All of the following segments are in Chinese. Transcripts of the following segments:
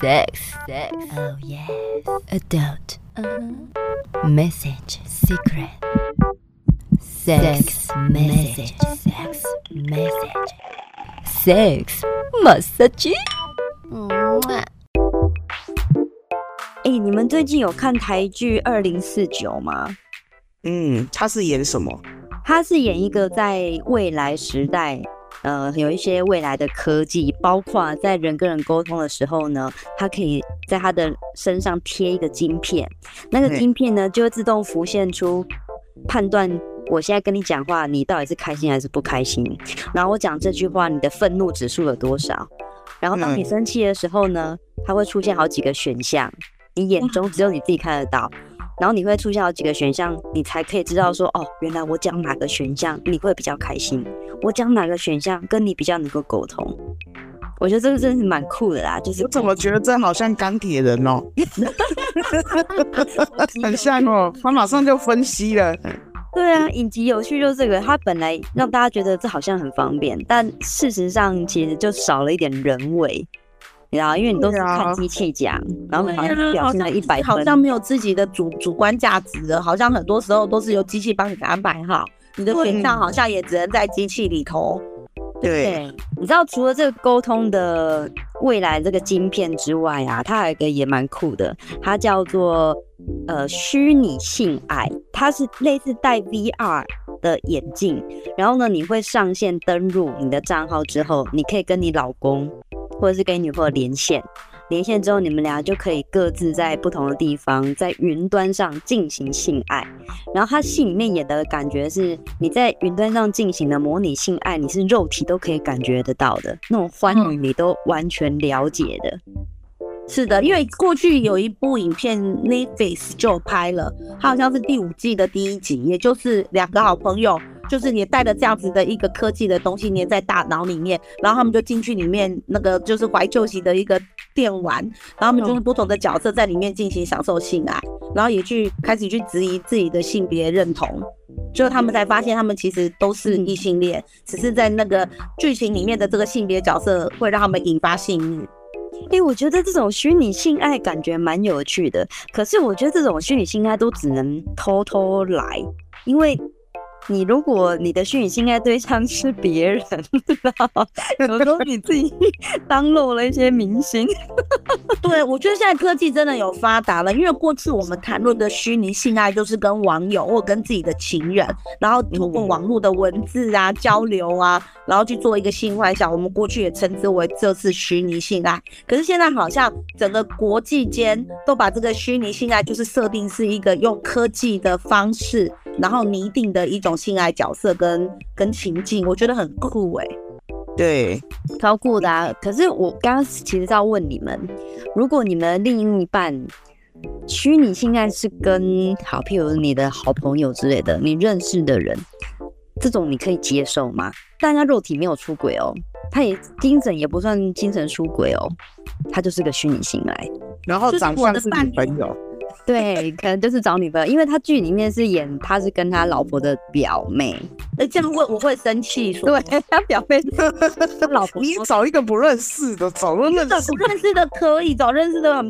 Sex, sex, oh yes. Adult, uh-huh. Message, secret. Sex, message, sex, message. Sex, massage. 哎、欸，你们最近有看台剧《二零四九》吗？嗯，他是演什么？他是演一个在未来时代。 呃，有一些未来的科技，包括在人跟人沟通的时候呢，它可以在他的身上贴一个晶片，那个晶片呢就会自动浮现出判断我现在跟你讲话，你到底是开心还是不开心。然后我讲这句话，你的愤怒指数有多少？然后当你生气的时候呢，它会出现好几个选项，你眼中只有你自己看得到。然后你会出现好几个选项，你才可以知道说，哦，原来我讲哪个选项你会比较开心，我讲哪个选项跟你比较能够沟通。我觉得这个真的是蛮酷的啦，就是我怎么觉得这好像钢铁人哦，很像哦，他马上就分析了。对啊，影集有趣就是这个，他本来让大家觉得这好像很方便，但事实上其实就少了一点人味。然后，因为你都是看机器讲，啊、然后好像表现了一百分，好像没有自己的主主观价值的，好像很多时候都是由机器帮你安排好，你的选项好像也只能在机器里头。对，你知道除了这个沟通的未来这个晶片之外啊，它还有一个也蛮酷的，它叫做呃虚拟性爱，它是类似戴 VR 的眼镜，然后呢，你会上线登录你的账号之后，你可以跟你老公。或者是跟女朋友连线，连线之后你们俩就可以各自在不同的地方，在云端上进行性爱。然后他戏里面演的感觉是，你在云端上进行的模拟性爱，你是肉体都可以感觉得到的，那种欢愉你都完全了解的。是的，因为过去有一部影片 Netflix 就拍了，它好像是第五季的第一集，也就是两个好朋友。就是你带着这样子的一个科技的东西粘在大脑里面，然后他们就进去里面那个就是怀旧型的一个电玩，然后他们就是不同的角色在里面进行享受性爱，然后也去开始去质疑自己的性别认同，最后他们才发现他们其实都是异性恋，只是在那个剧情里面的这个性别角色会让他们引发性欲。哎，我觉得这种虚拟性爱感觉蛮有趣的，可是我觉得这种虚拟性爱都只能偷偷来，因为。你如果你的虚拟性爱对象是别人，有时候你自己 当漏了一些明星。对，我觉得现在科技真的有发达了，因为过去我们谈论的虚拟性爱就是跟网友或跟自己的情人，然后通过网络的文字啊交流啊，然后去做一个性幻想，我们过去也称之为这是虚拟性爱。可是现在好像整个国际间都把这个虚拟性爱就是设定是一个用科技的方式。然后拟定的一种性爱角色跟跟情境，我觉得很酷哎、欸，对，超酷的啊！可是我刚刚其实是要问你们，如果你们另一半虚拟性爱是跟好，譬如你的好朋友之类的，你认识的人，这种你可以接受吗？但他肉体没有出轨哦，他也精神也不算精神出轨哦，他就是个虚拟性爱，然后长相是女朋友。对，可能就是找女朋友，因为他剧里面是演他是跟他老婆的表妹，那这样会我会生气。对，他表妹 他老婆，你找一个不认识的，找认识的不认识的可以，找认识的很，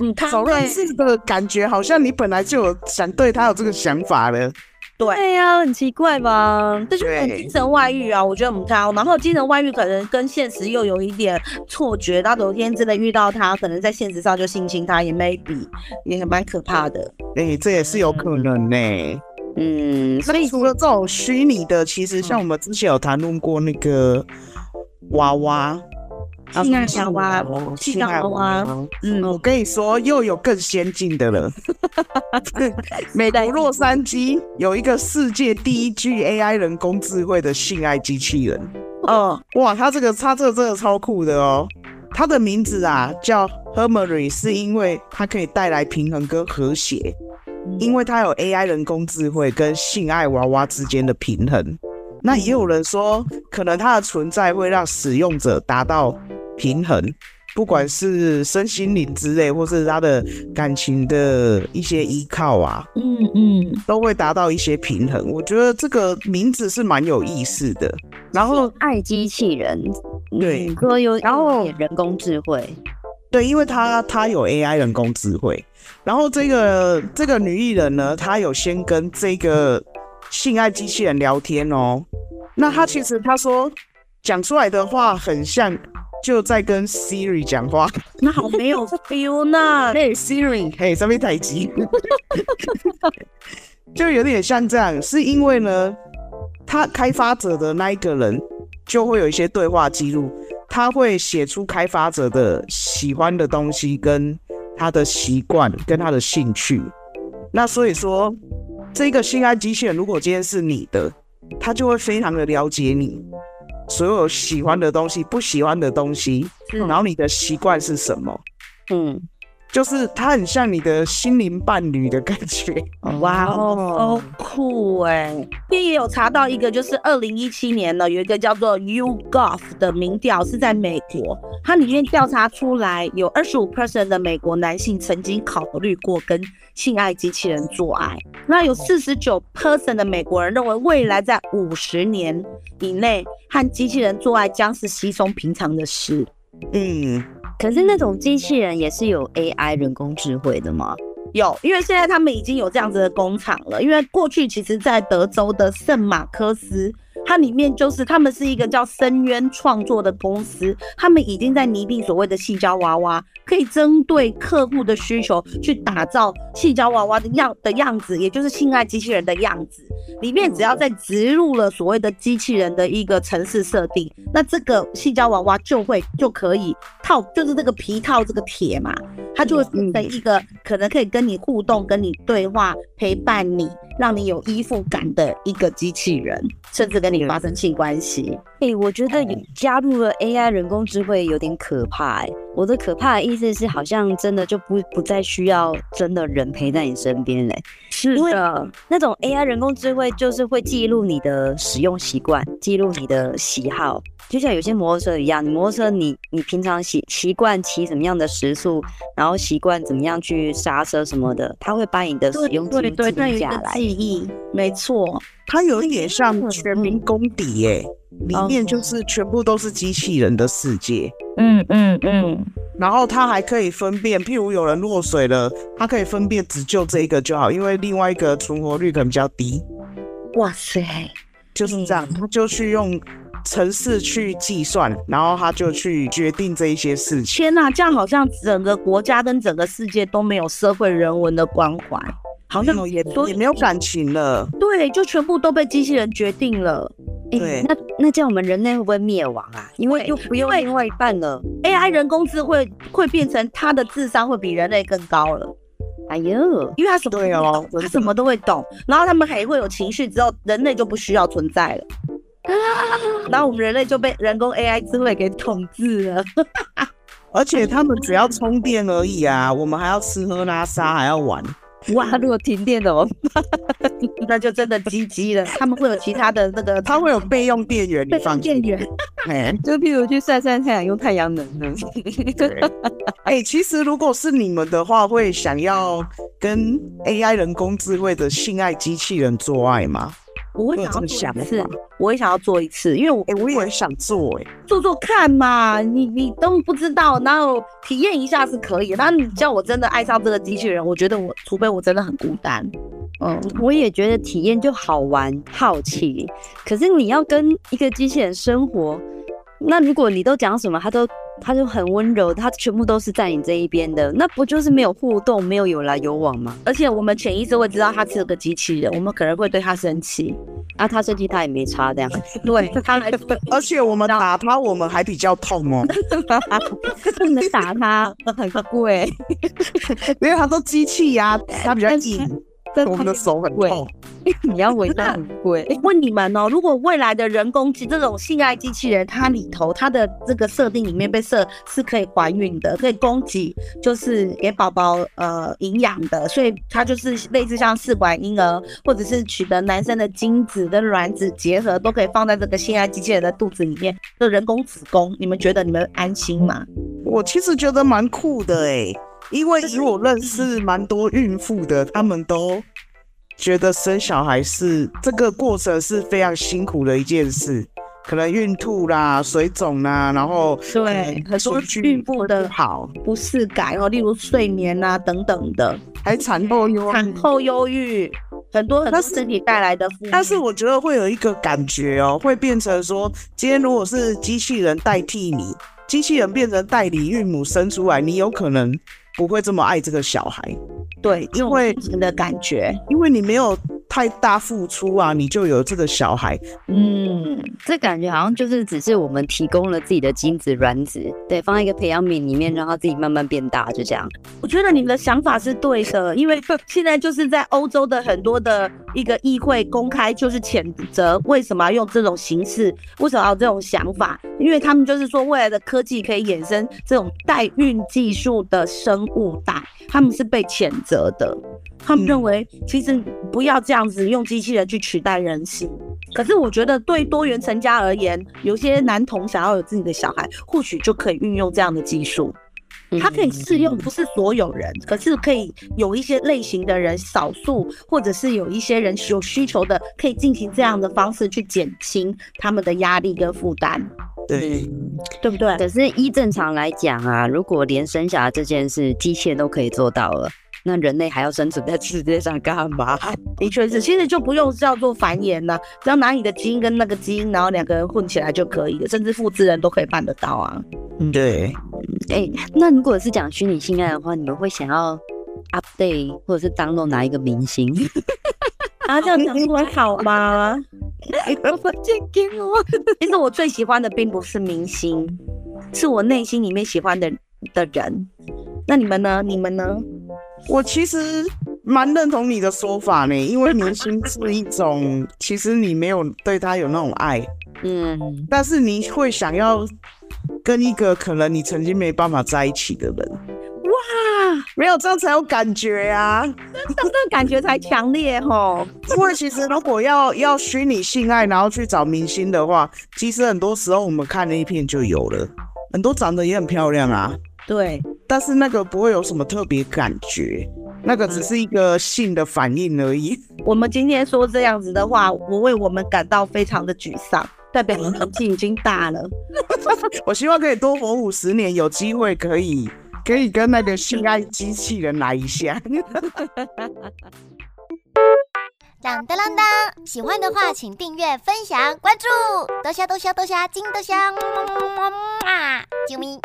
嗯，找认识的感觉好像你本来就有想对他有这个想法了。对呀、啊，很奇怪吧？这就是很精神外遇啊！我觉得很高。然后精神外遇可能跟现实又有一点错觉，他有一天真的遇到他，可能在现实上就性侵他，也 maybe 也蛮可怕的。哎、欸，这也是有可能呢、欸。嗯，所以除了这种虚拟的，其实像我们之前有谈论过那个娃娃。性爱娃娃，性爱娃娃，嗯，我跟你说，又有更先进的了。美国洛杉矶有一个世界第一具 AI 人工智慧的性爱机器人。哦，哇，它这个，它这个真的超酷的哦。它的名字啊叫 Hermery，是因为它可以带来平衡跟和谐，因为它有 AI 人工智慧跟性爱娃娃之间的平衡。那也有人说，可能它的存在会让使用者达到平衡，不管是身心灵之类，或是他的感情的一些依靠啊，嗯嗯，都会达到一些平衡。我觉得这个名字是蛮有意思的。然后爱机器人，对，说有，然后人工智慧，对，因为他他有 AI 人工智慧，然后这个这个女艺人呢，她有先跟这个性爱机器人聊天哦。那她其实她说讲出来的话很像就在跟 Siri 讲话，那好没有 feel 呢。嘿 Siri，嘿，上面台机，就有点像这样，是因为呢，他开发者的那一个人就会有一些对话记录。他会写出开发者的喜欢的东西，跟他的习惯，跟他的兴趣。那所以说，这个性爱机器人如果今天是你的，他就会非常的了解你所有喜欢的东西、不喜欢的东西，然后你的习惯是什么？嗯。就是它很像你的心灵伴侣的感觉，哇哦，好酷哎！这也有查到一个，就是二零一七年呢，有一个叫做 YouGov 的民调是在美国，它里面调查出来有二十五 percent 的美国男性曾经考虑过跟性爱机器人做爱，那有四十九 percent 的美国人认为未来在五十年以内和机器人做爱将是稀松平常的事。嗯。可是那种机器人也是有 AI 人工智慧的吗？有，因为现在他们已经有这样子的工厂了。因为过去其实，在德州的圣马科斯。它里面就是他们是一个叫深渊创作的公司，他们已经在拟定所谓的矽胶娃娃，可以针对客户的需求去打造矽胶娃娃的样的样子，也就是性爱机器人的样子。里面只要再植入了所谓的机器人的一个程式设定，那这个细胶娃娃就会就可以套，就是这个皮套这个铁嘛，它就会变成一个可能可以跟你互动、跟你对话、陪伴你。让你有依附感的一个机器人，甚至跟你发生性关系。哎、欸，我觉得加入了 AI 人工智慧有点可怕、欸。哎，我的可怕的意思是，好像真的就不不再需要真的人陪在你身边嘞、欸。是的，那种 AI 人工智慧就是会记录你的使用习惯，记录你的喜好。就像有些摩托车一样，你摩托车你你平常习习惯骑什么样的时速，然后习惯怎么样去刹车什么的，它会把你的使用记录下来。记忆，没错，它有一点像全民公敌耶，里面就是全部都是机器人的世界。嗯嗯嗯，然后它还可以分辨，譬如有人落水了，它可以分辨只救这一个就好，因为另外一个存活率可能比较低。哇塞，就是这样，他就去用。程式去计算，然后他就去决定这一些事情。天哪，这样好像整个国家跟整个世界都没有社会人文的关怀，好像也也没有感情了。对，就全部都被机器人决定了。对，欸、那那这样我们人类会不会灭亡啊？因为又不用另外一半了。AI 人工智慧会变成他的智商会比人类更高了。哎呦，因为他什么都懂，他什么都会懂，然后他们还会有情绪，之后人类就不需要存在了。然后我们人类就被人工 AI 智慧给统治了，而且他们只要充电而已啊，我们还要吃喝拉撒还要玩。哇，如果停电了，那就真的鸡鸡了。他们会有其他的那个，他会有备用电源，备用电源，哎，就譬如去晒晒太阳，用太阳能呢。哎、欸，其实如果是你们的话，会想要跟 AI 人工智慧的性爱机器人做爱吗？我会想要做一次，我也想要做一次，因为我哎、欸，我也想做哎、欸，做做看嘛，你你都不知道，然后体验一下是可以，那你叫我真的爱上这个机器人，我觉得我除非我真的很孤单，嗯，我也觉得体验就好玩好奇，可是你要跟一个机器人生活，那如果你都讲什么，他都。他就很温柔，他全部都是在你这一边的，那不就是没有互动，没有有来有往吗？而且我们潜意识会知道他是个机器人，我们可能会对他生气，啊，他生气他也没差这样，对他来，而且我们打他我们还比较痛哦，不能打他很贵，因为他都机器呀、啊，他比较硬。我们的手很贵，你要伟大很贵。问你们哦，如果未来的人工机这种性爱机器人，它里头它的这个设定里面被设是可以怀孕的，可以供给，就是给宝宝呃营养的，所以它就是类似像试管婴儿，或者是取得男生的精子跟卵子结合，都可以放在这个性爱机器人的肚子里面，这人工子宫，你们觉得你们安心吗？我其实觉得蛮酷的哎。因为如果认识蛮多孕妇的，他们都觉得生小孩是这个过程是非常辛苦的一件事，可能孕吐啦、水肿啦，然后对很多孕妇的好。不适感哦，例如睡眠啊等等的，还产后忧产后忧郁，很多很多身体带来的负。但是我觉得会有一个感觉哦，会变成说，今天如果是机器人代替你，机器人变成代理孕母生出来，你有可能不会这么爱这个小孩。对，因为你的感觉，因为你没有。太大付出啊，你就有这个小孩。嗯，这感觉好像就是只是我们提供了自己的精子卵子，对，放在一个培养皿里面，让它自己慢慢变大，就这样。我觉得你的想法是对的，因为现在就是在欧洲的很多的一个议会公开就是谴责，为什么要用这种形式，为什么要这种想法？因为他们就是说未来的科技可以衍生这种代孕技术的生物带，他们是被谴责的。他们认为，其实不要这样子用机器人去取代人性。可是我觉得，对多元成家而言，有些男童想要有自己的小孩，或许就可以运用这样的技术。它可以适用，不是所有人，可是可以有一些类型的人，少数或者是有一些人有需求的，可以进行这样的方式去减轻他们的压力跟负担。对，对不对？可是依正常来讲啊，如果连生下来这件事机器人都可以做到了。那人类还要生存在世界上干嘛？的确是，其实就不用叫做繁衍了，只要拿你的基因跟那个基因，然后两个人混起来就可以了，甚至复制人都可以办得到啊。对。哎、欸，那如果是讲虚拟性爱的话，你们会想要 update 或者是 download 哪一个明星？啊，这样讲出来好吗？我 其实我最喜欢的并不是明星，是我内心里面喜欢的的人。那你们呢？你们呢？我其实蛮认同你的说法呢，因为明星是一种，其实你没有对他有那种爱，嗯，但是你会想要跟一个可能你曾经没办法在一起的人，哇，没有这样才有感觉呀、啊，这个感觉才强烈吼。因为其实如果要要虚拟性爱，然后去找明星的话，其实很多时候我们看那一片就有了，很多长得也很漂亮啊。对，但是那个不会有什么特别感觉，那个只是一个性的反应而已。我们今天说这样子的话，我为我们感到非常的沮丧，代表年纪已经大了。我希望可以多活五十年，有机会可以可以跟那个性爱机器人来一下。当 当当当，喜欢的话请订阅、分享、关注，多虾多虾多虾，金多虾，么么么么啊！救命。